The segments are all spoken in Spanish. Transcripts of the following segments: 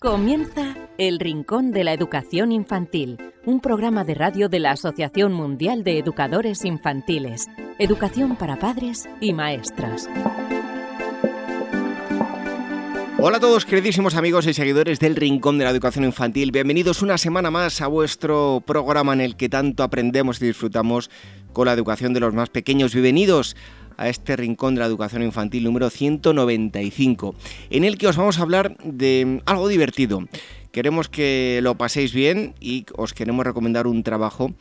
Comienza El Rincón de la Educación Infantil, un programa de radio de la Asociación Mundial de Educadores Infantiles, Educación para Padres y Maestras. Hola a todos, queridísimos amigos y seguidores del Rincón de la Educación Infantil. Bienvenidos una semana más a vuestro programa en el que tanto aprendemos y disfrutamos con la educación de los más pequeños. Bienvenidos a este rincón de la educación infantil número 195, en el que os vamos a hablar de algo divertido. Queremos que lo paséis bien y os queremos recomendar un trabajo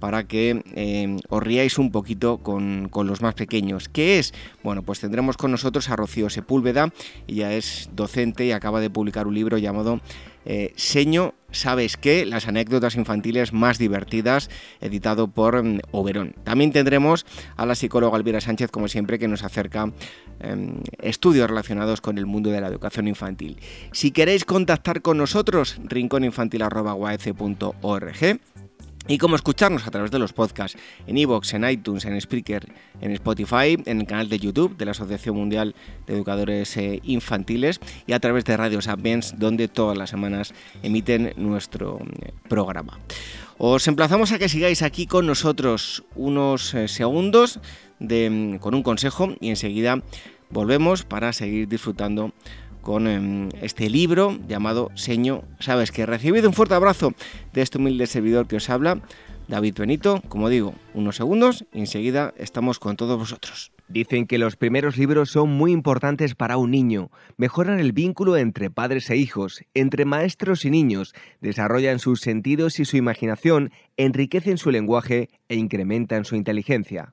para que eh, os riáis un poquito con, con, los más pequeños. ¿Qué es? Bueno, pues tendremos con nosotros a Rocío Sepúlveda, ella es docente y acaba de publicar un libro llamado eh, Seño, ¿sabes qué? Las anécdotas infantiles más divertidas, editado por mm, Oberón. También tendremos a la psicóloga Elvira Sánchez, como siempre, que nos acerca em, estudios relacionados con el mundo de la educación infantil. Si queréis contactar con nosotros, rincóninfantil.org y cómo escucharnos a través de los podcasts en iVoox, en iTunes, en Spreaker, en Spotify, en el canal de YouTube de la Asociación Mundial de Educadores eh, Infantiles y a través de Radio Sapiens, donde todas las semanas emiten nuestro eh, programa. Os emplazamos a que sigáis aquí con nosotros unos eh, segundos de, con un consejo y enseguida volvemos para seguir disfrutando con em, este libro llamado Seño, sabes que recibido un fuerte abrazo de este humilde servidor que os habla, David Benito, como digo, unos segundos y enseguida estamos con todos vosotros. Dicen que los primeros libros son muy importantes para un niño, mejoran el vínculo entre padres e hijos, entre maestros y niños, desarrollan sus sentidos y su imaginación, enriquecen su lenguaje e incrementan su inteligencia.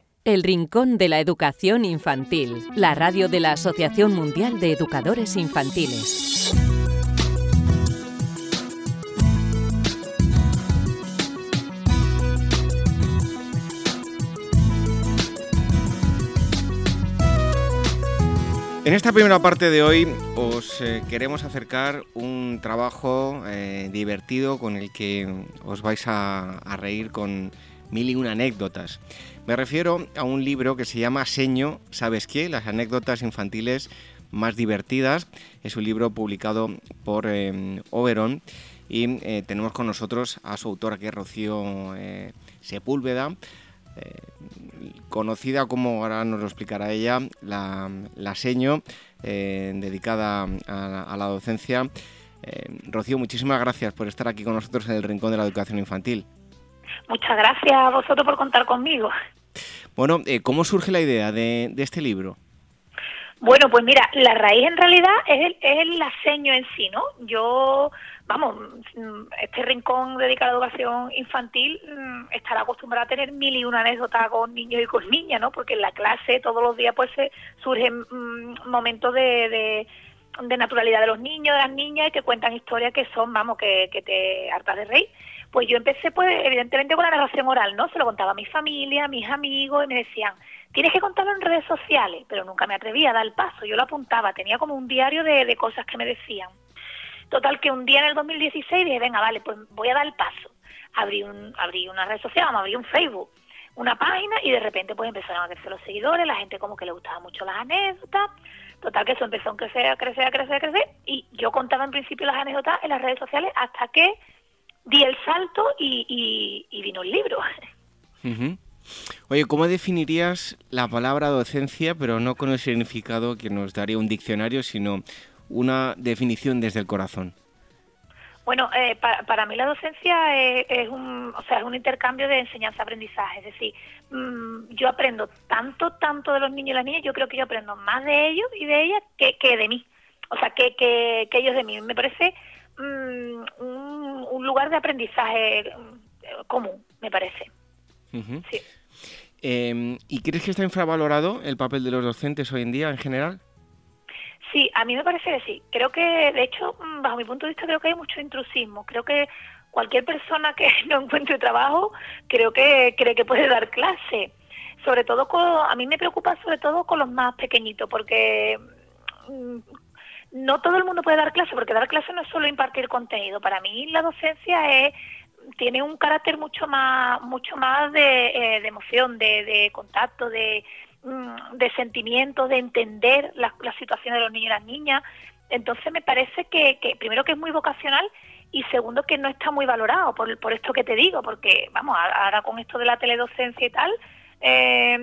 El Rincón de la Educación Infantil, la radio de la Asociación Mundial de Educadores Infantiles. En esta primera parte de hoy os eh, queremos acercar un trabajo eh, divertido con el que os vais a, reír con mil y una anécdotas. Me refiero a un libro que se llama Seño, ¿sabes qué? Las anécdotas infantiles más divertidas. Es un libro publicado por eh, Oberon y tenemos con nosotros a su autora que es Rocío Sepúlveda conocida como, ahora nos lo explicará ella, la, Seño, eh, dedicada a, la docencia. Eh, Rocío, muchísimas gracias por estar aquí con nosotros en el Rincón de la Educación Infantil. Muchas gracias a vosotros por contar conmigo. Bueno, eh, ¿cómo surge la idea de, de, este libro? Bueno, pues mira, la raíz en realidad es el, es el Seño en sí, ¿no? Yo vamos, mm, este rincón dedicado a la educación infantil mm, estará acostumbrado a tener mil y una anécdotas con niños y con niñas, ¿no? Porque en la clase todos los días pues surgen mm, momentos de, de, naturalidad de los niños, de las niñas, que cuentan historias que son, vamos, que, que te hartas de reír. Pues yo empecé, pues, evidentemente con la narración oral, ¿no? Se lo contaba a mi familia, a mis amigos, y me decían, tienes que contarlo en redes sociales, pero nunca me atrevía a dar el paso. Yo lo apuntaba, tenía como un diario de, de cosas que me decían. Total, que un día en el 2016 dije, venga, vale, pues voy a dar el paso. Abrí, un, abrí una red social, vamos, abrí un Facebook, una página, y de repente pues empezaron a crecer los seguidores, la gente como que le gustaba mucho las anécdotas. Total, que eso empezó a crecer, a crecer, a crecer, a crecer, y yo contaba en principio las anécdotas en las redes sociales hasta que di el salto y, vino el libro. Oye, ¿cómo definirías la palabra docencia, pero no con el significado que nos daría un diccionario, sino una definición desde el corazón? Bueno, eh, para, mí la docencia es, un, o sea, es un intercambio de enseñanza-aprendizaje. Es decir, mm, yo aprendo tanto, tanto de los niños y las niñas, yo creo que yo aprendo más de ellos y de ellas que, que de mí. O sea, que, que, que ellos de mí. Me parece Mm, un, lugar de aprendizaje mm, común, me parece. Em, ¿Y crees que está infravalorado el papel de los docentes hoy en día en general? Sí, a mí me parece que sí. Creo que, de hecho, mm, bajo mi punto de vista, creo que hay mucho intrusismo. Creo que cualquier persona que no encuentre trabajo, creo que cree que puede dar clase. Sobre todo, a mí me preocupa sobre todo con los más pequeñitos, porque no todo el mundo puede dar clase, porque dar clase no es solo impartir contenido. Para mí la docencia es tiene un carácter mucho más mucho más de, eh, emoción, de, contacto, de, mm, de sentimiento, de entender la, situación de los niños y las niñas. Entonces me parece que, primero que es muy vocacional y segundo que no está muy valorado por, por esto que te digo, porque vamos, ahora con esto de la teledocencia y tal, eh,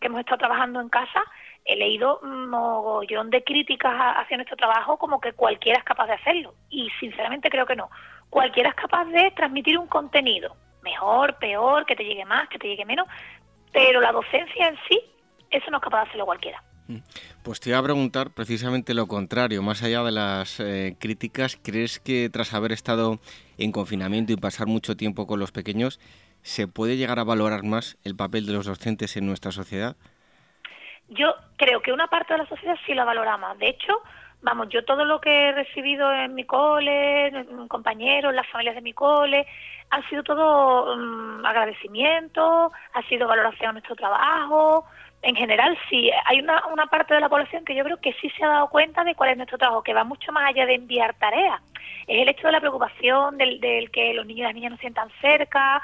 que hemos estado trabajando en casa, he leído mogollón de críticas hacia nuestro trabajo como que cualquiera es capaz de hacerlo. Y sinceramente creo que no. Cualquiera es capaz de transmitir un contenido, mejor, peor, que te llegue más, que te llegue menos, pero la docencia en sí, eso no es capaz de hacerlo cualquiera. Mm. Pues te iba a preguntar precisamente lo contrario, más allá de las eh, críticas, ¿crees que tras haber estado en confinamiento y pasar mucho tiempo con los pequeños, se puede llegar a valorar más el papel de los docentes en nuestra sociedad? yo creo que una parte de la sociedad sí la valora más. De hecho, vamos, yo todo lo que he recibido en mi cole, en compañeros, las familias de mi cole, ha sido todo mm, agradecimiento, ha sido valoración de nuestro trabajo. En general, sí, hay una, una parte de la población que yo creo que sí se ha dado cuenta de cuál es nuestro trabajo, que va mucho más allá de enviar tareas. Es el hecho de la preocupación, del, del que los niños y las niñas nos sientan cerca,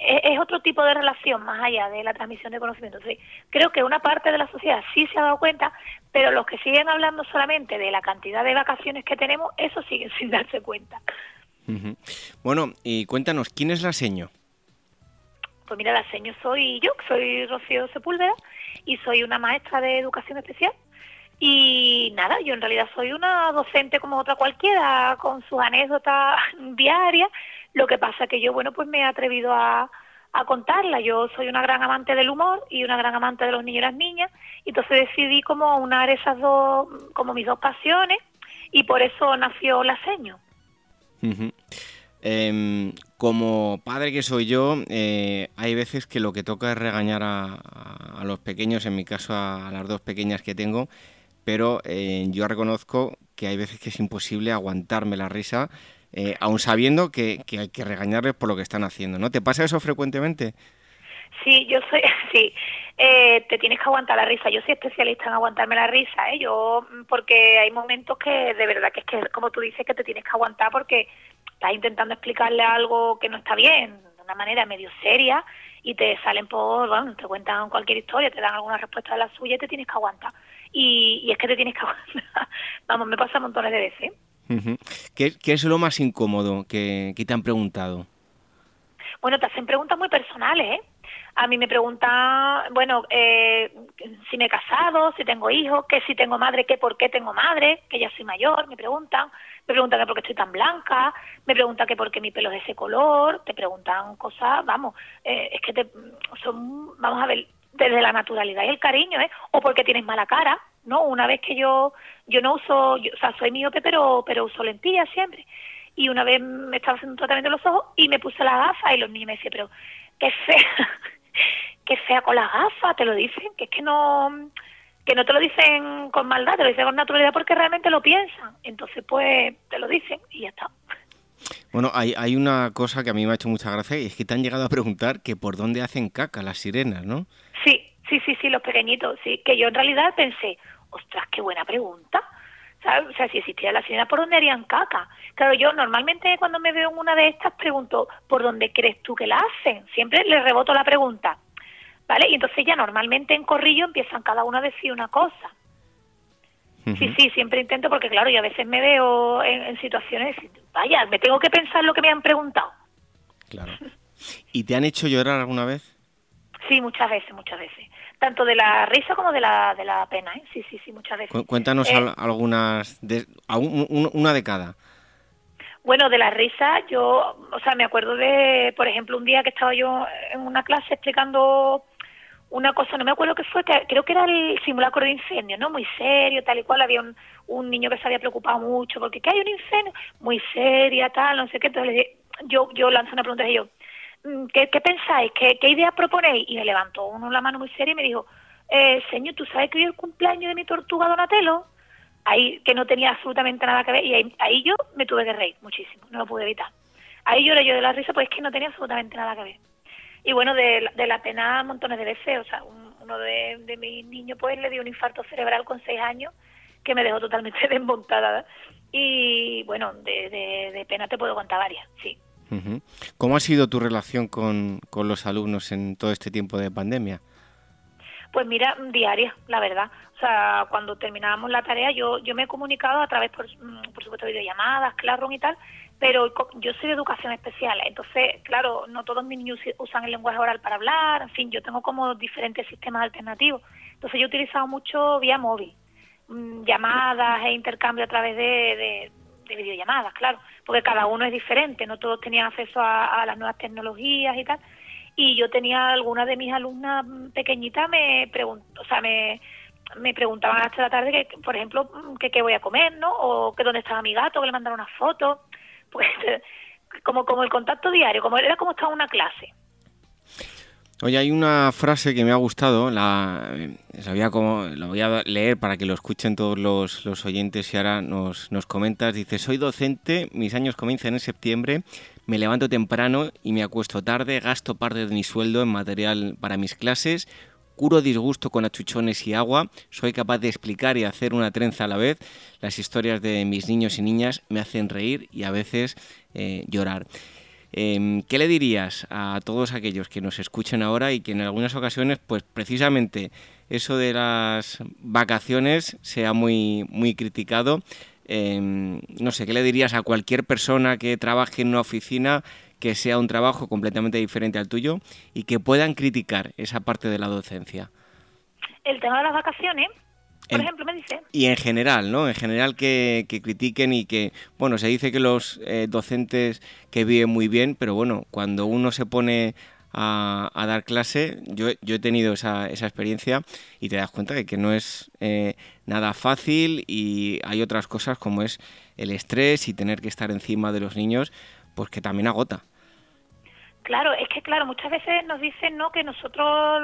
es, otro tipo de relación más allá de la transmisión de conocimiento. creo que una parte de la sociedad sí se ha dado cuenta, pero los que siguen hablando solamente de la cantidad de vacaciones que tenemos, eso siguen sin darse cuenta. Bueno, y cuéntanos, ¿quién es la seño? Pues mira, la seño soy yo, soy Rocío Sepúlveda y soy una maestra de educación especial. Y nada, yo en realidad soy una docente como otra cualquiera, con sus anécdotas diarias, lo que pasa que yo, bueno, pues me he atrevido a, contarla. Yo soy una gran amante del humor y una gran amante de los niños y las niñas, entonces decidí como unar esas dos, como mis dos pasiones, y por eso nació La Seño. Em, como padre que soy yo, eh, hay veces que lo que toca es regañar a, los pequeños, en mi caso a, las dos pequeñas que tengo, pero eh, yo reconozco que hay veces que es imposible aguantarme la risa eh, aún sabiendo que, hay que regañarles por lo que están haciendo, ¿no? ¿Te pasa eso frecuentemente? Sí, yo soy, sí, eh, te tienes que aguantar la risa. Yo soy especialista en aguantarme la risa, ¿eh? Yo, mm, porque hay momentos que de verdad que es que, como tú dices, que te tienes que aguantar porque estás intentando explicarle algo que no está bien, de una manera medio seria, y te salen por, bueno, te cuentan cualquier historia, te dan alguna respuesta de la suya y te tienes que aguantar. Y, y es que te tienes que aguantar. Vamos, me pasa montones de veces. ¿Qué, es lo más incómodo que, te han preguntado? Bueno, te hacen preguntas muy personales, ¿eh? A mí me preguntan, bueno, eh, si me he casado, si tengo hijos, que si tengo madre, que por qué tengo madre, que ya soy mayor, me preguntan. Me preguntan que por qué estoy tan blanca, me preguntan que por qué mi pelo es de ese color, te preguntan cosas, vamos, eh, es que te, son, vamos a ver, desde la naturalidad y el cariño, ¿eh? O porque tienes mala cara, ¿no? Una vez que yo, yo no uso, o sea, soy miope, pero, pero uso lentillas siempre. Y una vez me estaba haciendo un tratamiento de los ojos y me puse las gafas y los niños me decían, pero qué fea, qué fea con las gafas, te lo dicen, que es que no, que no te lo dicen con maldad, te lo dicen con naturalidad porque realmente lo piensan. Entonces, pues, te lo dicen y ya está. Bueno, hay, hay una cosa que a mí me ha hecho mucha gracia y es que te han llegado a preguntar que por dónde hacen caca las sirenas, ¿no? Sí, sí, sí, sí, los pequeñitos, sí. Que yo en realidad pensé, ostras, qué buena pregunta. O sea, si existía la sirena, ¿por dónde harían caca? Claro, yo normalmente cuando me veo en una de estas pregunto, ¿por dónde crees tú que la hacen? Siempre le reboto la pregunta, ¿vale? Y entonces ya normalmente en corrillo empiezan cada uno a decir una cosa. Sí, sí, siempre intento porque claro, yo a veces me veo en, situaciones, vaya, me tengo que pensar lo que me han preguntado. Claro. ¿Y te han hecho llorar alguna vez? Sí, muchas veces, muchas veces tanto de la risa como de la, de la pena, ¿eh? Sí, sí, sí, muchas veces. Cuéntanos eh, algunas, de, una de cada. Bueno, de la risa, yo, o sea, me acuerdo de, por ejemplo, un día que estaba yo en una clase explicando una cosa, no me acuerdo qué fue, creo que era el simulacro de incendio, ¿no? Muy serio, tal y cual, había un, un niño que se había preocupado mucho porque que hay un incendio, muy seria, tal, no sé qué, entonces yo, yo lanzo una pregunta y yo, Mm, ¿qué, pensáis? ¿Qué, ¿Qué idea proponéis? Y me levantó uno la mano muy seria y me dijo, eh, señor, ¿tú sabes que hoy es el cumpleaños de mi tortuga Donatello? Ahí, que no tenía absolutamente nada que ver, y ahí, yo me tuve que reír muchísimo, no lo pude evitar. Ahí lloré yo de la risa, pues es que no tenía absolutamente nada que ver. Y bueno, de, la pena montones de veces, o sea, uno de, de mis niños pues le dio un infarto cerebral con seis años, que me dejó totalmente desmontada. Y bueno, de, de pena te puedo contar varias, sí. ¿Cómo ha sido tu relación con, los alumnos en todo este tiempo de pandemia? Pues mira, diaria, la verdad. O sea, cuando terminábamos la tarea, yo yo me he comunicado a través, por, mm, por supuesto, videollamadas, Classroom y tal, pero yo soy de educación especial, entonces, claro, no todos mis niños usan el lenguaje oral para hablar, en fin, yo tengo como diferentes sistemas alternativos. Entonces yo he utilizado mucho vía móvil, mm, llamadas e intercambio a través de videollamadas, claro, porque cada uno es diferente, no todos tenían acceso a, las nuevas tecnologías y tal. Y yo tenía algunas de mis alumnas pequeñitas me preguntó, o sea, me, me preguntaban hasta la tarde que, por ejemplo, que qué voy a comer, ¿no? O que dónde estaba mi gato, que le mandaron una foto, pues como como el contacto diario, como era como estaba una clase. Oye, hay una frase que me ha gustado, la, la como, la voy a leer para que lo escuchen todos los, los oyentes y ahora nos, nos comentas. Dice, soy docente, mis años comienzan en septiembre, me levanto temprano y me acuesto tarde, gasto parte de mi sueldo en material para mis clases, curo disgusto con achuchones y agua, soy capaz de explicar y hacer una trenza a la vez, las historias de mis niños y niñas me hacen reír y a veces eh, llorar. Em, ¿Qué le dirías a todos aquellos que nos escuchen ahora y que en algunas ocasiones, pues precisamente eso de las vacaciones sea muy, muy criticado? Em, no sé, ¿qué le dirías a cualquier persona que trabaje en una oficina que sea un trabajo completamente diferente al tuyo y que puedan criticar esa parte de la docencia? El tema de las vacaciones por ejemplo, me dice. Y en general, ¿no? En general que, critiquen y que, bueno, se dice que los eh, docentes que viven muy bien, pero bueno, cuando uno se pone a, dar clase, yo, yo he tenido esa, esa, experiencia y te das cuenta de que no es eh, nada fácil y hay otras cosas como es el estrés y tener que estar encima de los niños, pues que también agota. Claro, es que claro, muchas veces nos dicen no que nosotros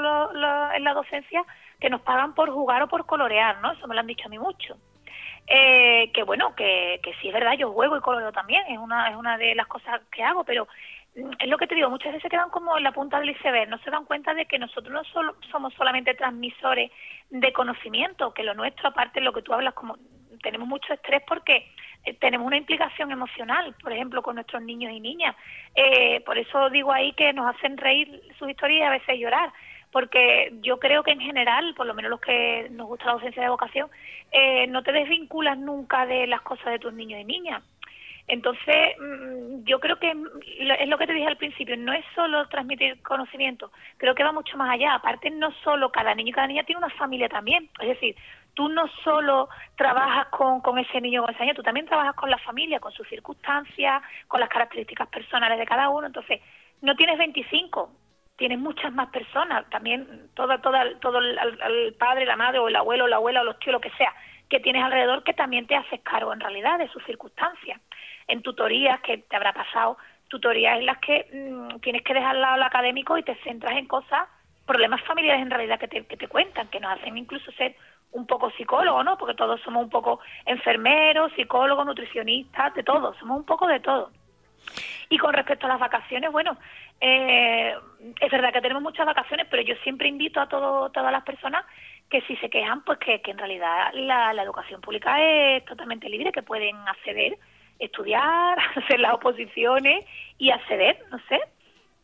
en la docencia que nos pagan por jugar o por colorear, ¿no? Eso me lo han dicho a mí mucho. Eh, que bueno, que, que sí es verdad, yo juego y coloreo también, es una, es una de las cosas que hago, pero mm, es lo que te digo, muchas veces quedan como en la punta del iceberg, no se dan cuenta de que nosotros no solo, somos solamente transmisores de conocimiento, que lo nuestro, aparte de lo que tú hablas, como tenemos mucho estrés porque eh, tenemos una implicación emocional, por ejemplo, con nuestros niños y niñas. Eh, por eso digo ahí que nos hacen reír sus historias y a veces llorar porque yo creo que en general, por lo menos los que nos gusta la docencia de vocación, eh, no te desvinculas nunca de las cosas de tus niños y niñas. Entonces, mm, yo creo que es lo que te dije al principio, no es solo transmitir conocimiento, creo que va mucho más allá. Aparte, no solo cada niño y cada niña tiene una familia también. Es decir, tú no solo trabajas con, con ese niño o esa niña, tú también trabajas con la familia, con sus circunstancias, con las características personales de cada uno. Entonces, no tienes 25, tienes muchas más personas, también toda, toda, todo el, padre, la madre o el abuelo, la abuela o los tíos, lo que sea, que tienes alrededor que también te haces cargo en realidad de sus circunstancias. En tutorías que te habrá pasado, tutorías en las que mm, tienes que dejar al lado lo académico y te centras en cosas, problemas familiares en realidad que te, que te cuentan, que nos hacen incluso ser un poco psicólogos, ¿no? Porque todos somos un poco enfermeros, psicólogos, nutricionistas, de todo, somos un poco de todo. Y con respecto a las vacaciones, bueno, eh, es verdad que tenemos muchas vacaciones, pero yo siempre invito a todo, todas las personas que si se quejan, pues que, en realidad la, educación pública es totalmente libre, que pueden acceder, estudiar, hacer las oposiciones y acceder, no sé.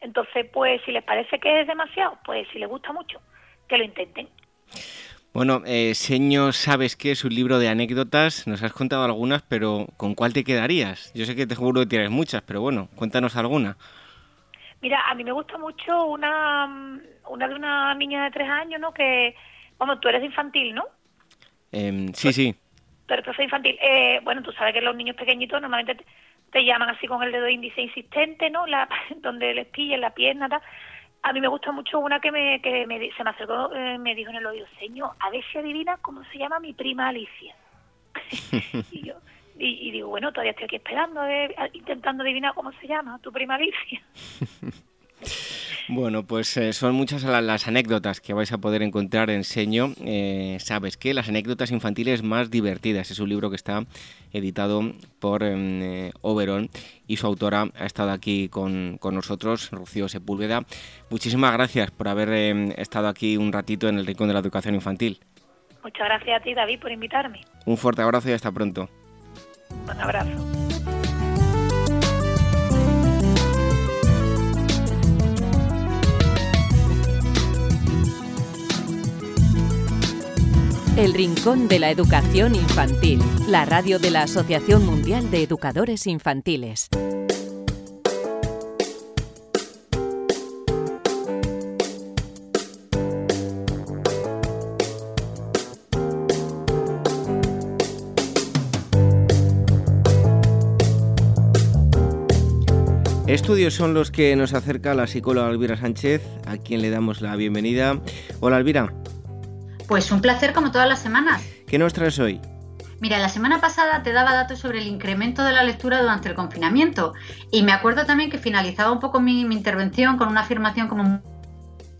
Entonces, pues si les parece que es demasiado, pues si les gusta mucho, que lo intenten. Bueno, eh, Señor, sabes que es un libro de anécdotas, nos has contado algunas, pero ¿con cuál te quedarías? Yo sé que te juro que tienes muchas, pero bueno, cuéntanos alguna. Mira, a mí me gusta mucho una, una de una niña de tres años, ¿no? Que, vamos, tú eres infantil, ¿no? Em, sí, sí. Pero tú infantil. Eh, bueno, tú sabes que los niños pequeñitos normalmente te, llaman así con el dedo índice insistente, ¿no? La, donde les pillen la pierna, tal. A mí me gusta mucho una que, me, que me, se me acercó, eh, me dijo en el oído, señor, a ver si adivina cómo se llama mi prima Alicia. y yo, y, digo, bueno, todavía estoy aquí esperando, eh, intentando adivinar cómo se llama tu prima Alicia. Bueno, pues eh, son muchas las anécdotas que vais a poder encontrar en Seño. Eh, Sabes que las anécdotas infantiles más divertidas es un libro que está editado por em, Oberon y su autora ha estado aquí con, con, nosotros, Rocío Sepúlveda. Muchísimas gracias por haber em, estado aquí un ratito en el Rincón de la Educación Infantil. Muchas gracias a ti, David, por invitarme. Un fuerte abrazo y hasta pronto. Un abrazo. El Rincón de la Educación Infantil, la radio de la Asociación Mundial de Educadores Infantiles. Estudios son los que nos acerca la psicóloga Elvira Sánchez, a quien le damos la bienvenida. Hola Elvira. Pues un placer como todas las semanas. ¿Qué nos traes hoy? Mira, la semana pasada te daba datos sobre el incremento de la lectura durante el confinamiento y me acuerdo también que finalizaba un poco mi, intervención con una afirmación como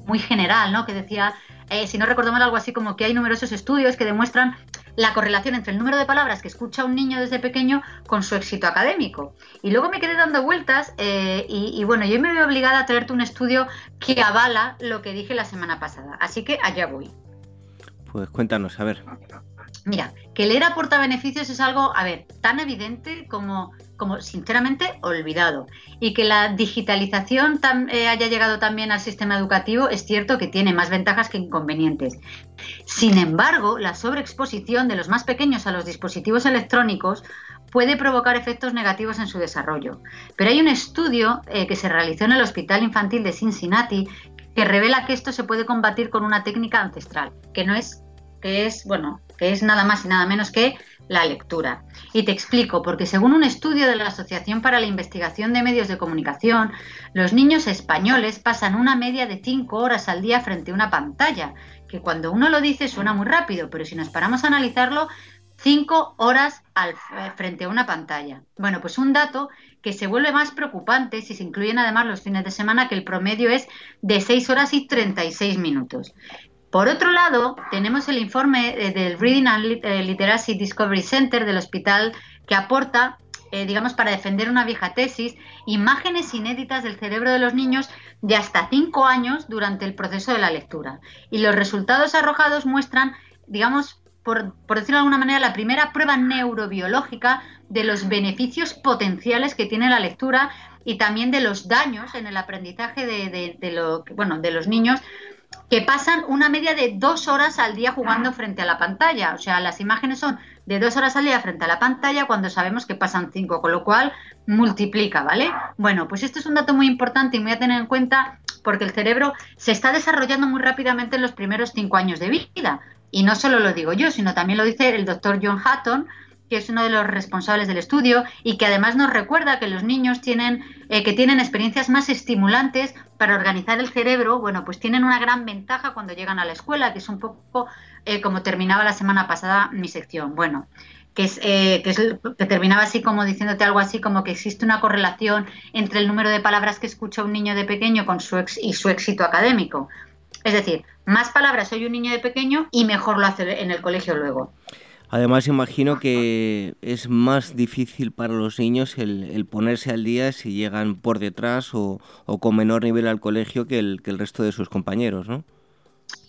muy general, ¿no? Que decía, eh, si no recuerdo mal, algo así como que hay numerosos estudios que demuestran la correlación entre el número de palabras que escucha un niño desde pequeño con su éxito académico. Y luego me quedé dando vueltas eh, y, bueno, yo me veo obligada a traerte un estudio que avala lo que dije la semana pasada. Así que allá voy. Pues cuéntanos, a ver. Mira, que leer aporta beneficios es algo, a ver, tan evidente como, como sinceramente olvidado. Y que la digitalización eh, haya llegado también al sistema educativo es cierto que tiene más ventajas que inconvenientes. Sin embargo, la sobreexposición de los más pequeños a los dispositivos electrónicos puede provocar efectos negativos en su desarrollo. Pero hay un estudio eh, que se realizó en el Hospital Infantil de Cincinnati que revela que esto se puede combatir con una técnica ancestral, que no es que es, bueno, que es nada más y nada menos que la lectura. Y te explico, porque según un estudio de la Asociación para la Investigación de Medios de Comunicación, los niños españoles pasan una media de 5 horas al día frente a una pantalla, que cuando uno lo dice suena muy rápido, pero si nos paramos a analizarlo, 5 horas al, eh, frente a una pantalla. Bueno, pues un dato que se vuelve más preocupante si se incluyen además los fines de semana, que el promedio es de 6 horas y 36 minutos. Por otro lado, tenemos el informe eh, del Reading and eh, Literacy Discovery Center del hospital que aporta, eh, digamos, para defender una vieja tesis, imágenes inéditas del cerebro de los niños de hasta 5 años durante el proceso de la lectura. Y los resultados arrojados muestran, digamos, por, decirlo de alguna manera, la primera prueba neurobiológica de los beneficios potenciales que tiene la lectura y también de los daños en el aprendizaje de, los niños que pasan una media de dos horas al día jugando frente a la pantalla. O sea, las imágenes son de dos horas al día frente a la pantalla cuando sabemos que pasan cinco, con lo cual multiplica, ¿vale? Bueno, pues esto es un dato muy importante y muy a tener en cuenta porque el cerebro se está desarrollando muy rápidamente en los primeros cinco años de vida. Y no solo lo digo yo, sino también lo dice el doctor John Hatton, que es uno de los responsables del estudio y que además nos recuerda que los niños tienen eh, que tienen experiencias más estimulantes para organizar el cerebro, bueno, pues tienen una gran ventaja cuando llegan a la escuela, que es un poco eh, como terminaba la semana pasada mi sección. Bueno, que es, eh, que, es, que terminaba así como diciéndote algo así como que existe una correlación entre el número de palabras que escucha un niño de pequeño con su ex y su éxito académico. Es decir, más palabras oye un niño de pequeño y mejor lo hace en el colegio luego. Además, imagino que es más difícil para los niños el, ponerse al día si llegan por detrás o, con menor nivel al colegio que el, que el resto de sus compañeros, ¿no?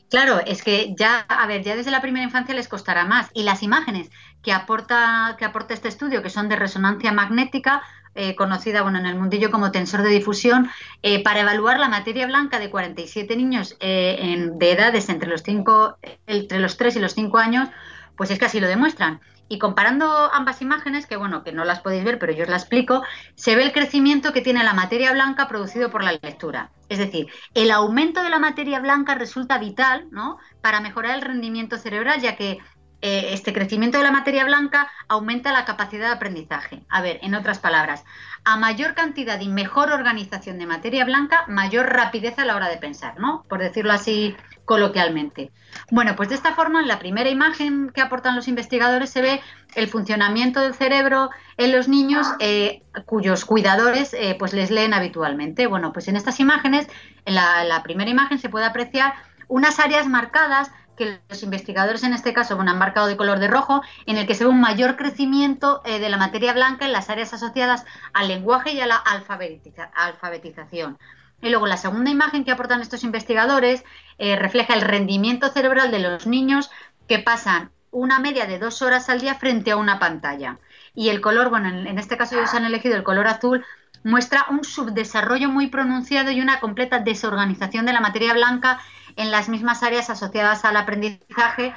Claro, es que ya, a ver, ya desde la primera infancia les costará más. Y las imágenes que aporta, que aporta este estudio, que son de resonancia magnética, eh, conocida bueno, en el mundillo como tensor de difusión, eh, para evaluar la materia blanca de 47 niños eh, en, de edades entre los, cinco, entre los 3 y los 5 años, pues es que así lo demuestran. Y comparando ambas imágenes, que bueno, que no las podéis ver, pero yo os la explico, se ve el crecimiento que tiene la materia blanca producido por la lectura. Es decir, el aumento de la materia blanca resulta vital ¿no? para mejorar el rendimiento cerebral, ya que eh, este crecimiento de la materia blanca aumenta la capacidad de aprendizaje. A ver, en otras palabras, a mayor cantidad y mejor organización de materia blanca, mayor rapidez a la hora de pensar, ¿no? Por decirlo así coloquialmente. Bueno, pues de esta forma, en la primera imagen que aportan los investigadores se ve el funcionamiento del cerebro en los niños eh, cuyos cuidadores eh, pues les leen habitualmente. Bueno, pues en estas imágenes, en la primera imagen se puede apreciar unas áreas marcadas que los investigadores en este caso han marcado de color de rojo, en el que se ve un mayor crecimiento eh, de la materia blanca en las áreas asociadas al lenguaje y a la alfabetización. Y luego la segunda imagen que aportan estos investigadores eh, refleja el rendimiento cerebral de los niños que pasan una media de dos horas al día frente a una pantalla. Y el color, bueno, en, este caso ellos han elegido el color azul, muestra un subdesarrollo muy pronunciado y una completa desorganización de la materia blanca en las mismas áreas asociadas al aprendizaje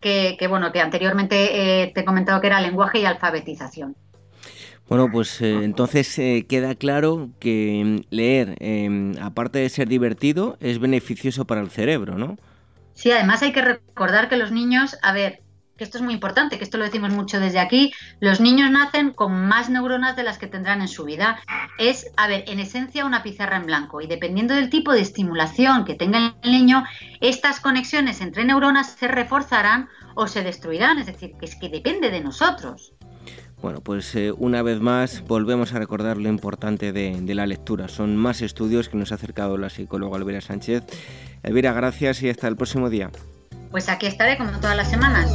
que, bueno, que anteriormente eh, te he comentado que era lenguaje y alfabetización. Bueno, pues eh, entonces eh, queda claro que mm, leer, em, aparte de ser divertido, es beneficioso para el cerebro, ¿no? Sí, además hay que recordar que los niños, a ver, que esto es muy importante, que esto lo decimos mucho desde aquí, los niños nacen con más neuronas de las que tendrán en su vida. Es, a ver, en esencia una pizarra en blanco y dependiendo del tipo de estimulación que tenga el niño, estas conexiones entre neuronas se reforzarán o se destruirán, es decir, que es que depende de nosotros. Bueno, pues eh, una vez más volvemos a recordar lo importante de, de, la lectura. Son más estudios que nos ha acercado la psicóloga Elvira Sánchez. Elvira, gracias y hasta el próximo día. Pues aquí estaré como todas las semanas.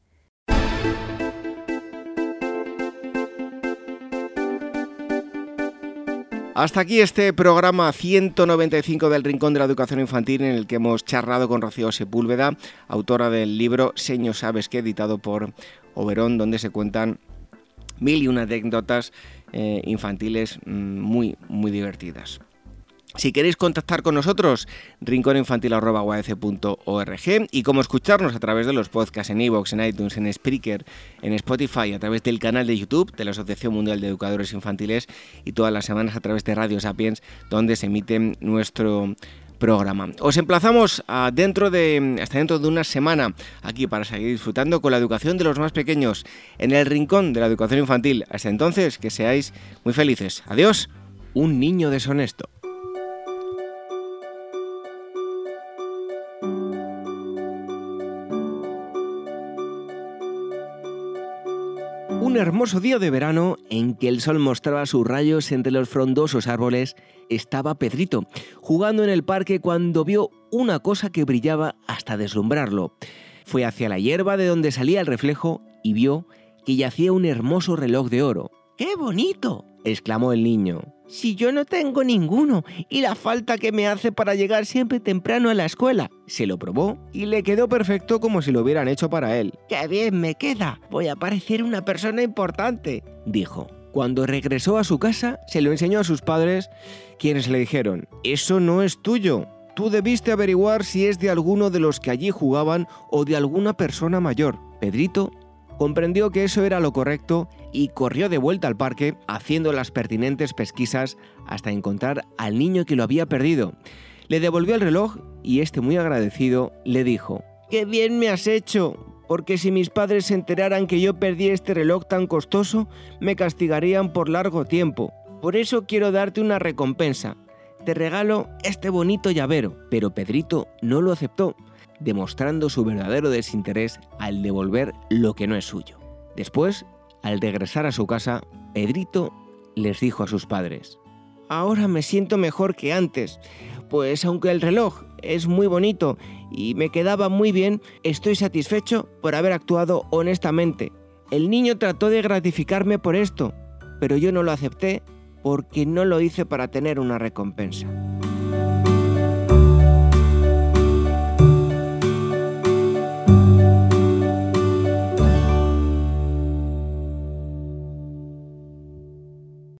Hasta aquí este programa 195 del Rincón de la Educación Infantil en el que hemos charlado con Rocío Sepúlveda, autora del libro Seño Sabes que editado por Oberón, donde se cuentan mil y una anécdotas eh, infantiles mm, muy, muy divertidas. Si queréis contactar con nosotros, rinconinfantil.org y cómo escucharnos a través de los podcasts en iVoox, en iTunes, en Spreaker, en Spotify, a través del canal de YouTube de la Asociación Mundial de Educadores Infantiles y todas las semanas a través de Radio Sapiens, donde se emite nuestro programa. Os emplazamos dentro de, hasta dentro de una semana aquí para seguir disfrutando con la educación de los más pequeños en el rincón de la educación infantil. Hasta entonces, que seáis muy felices. Adiós, un niño deshonesto. Hermoso día de verano en que el sol mostraba sus rayos entre los frondosos árboles, estaba Pedrito jugando en el parque cuando vio una cosa que brillaba hasta deslumbrarlo. Fue hacia la hierba de donde salía el reflejo y vio que yacía un hermoso reloj de oro. ¡Qué bonito! exclamó el niño. Si yo no tengo ninguno y la falta que me hace para llegar siempre temprano a la escuela. Se lo probó y le quedó perfecto como si lo hubieran hecho para él. ¡Qué bien me queda! Voy a parecer una persona importante, dijo. Cuando regresó a su casa, se lo enseñó a sus padres, quienes le dijeron, eso no es tuyo. Tú debiste averiguar si es de alguno de los que allí jugaban o de alguna persona mayor. Pedrito comprendió que eso era lo correcto y corrió de vuelta al parque haciendo las pertinentes pesquisas hasta encontrar al niño que lo había perdido. Le devolvió el reloj y este muy agradecido le dijo, ¡Qué bien me has hecho! Porque si mis padres se enteraran que yo perdí este reloj tan costoso, me castigarían por largo tiempo. Por eso quiero darte una recompensa. Te regalo este bonito llavero. Pero Pedrito no lo aceptó demostrando su verdadero desinterés al devolver lo que no es suyo. Después, al regresar a su casa, Pedrito les dijo a sus padres, Ahora me siento mejor que antes, pues aunque el reloj es muy bonito y me quedaba muy bien, estoy satisfecho por haber actuado honestamente. El niño trató de gratificarme por esto, pero yo no lo acepté porque no lo hice para tener una recompensa.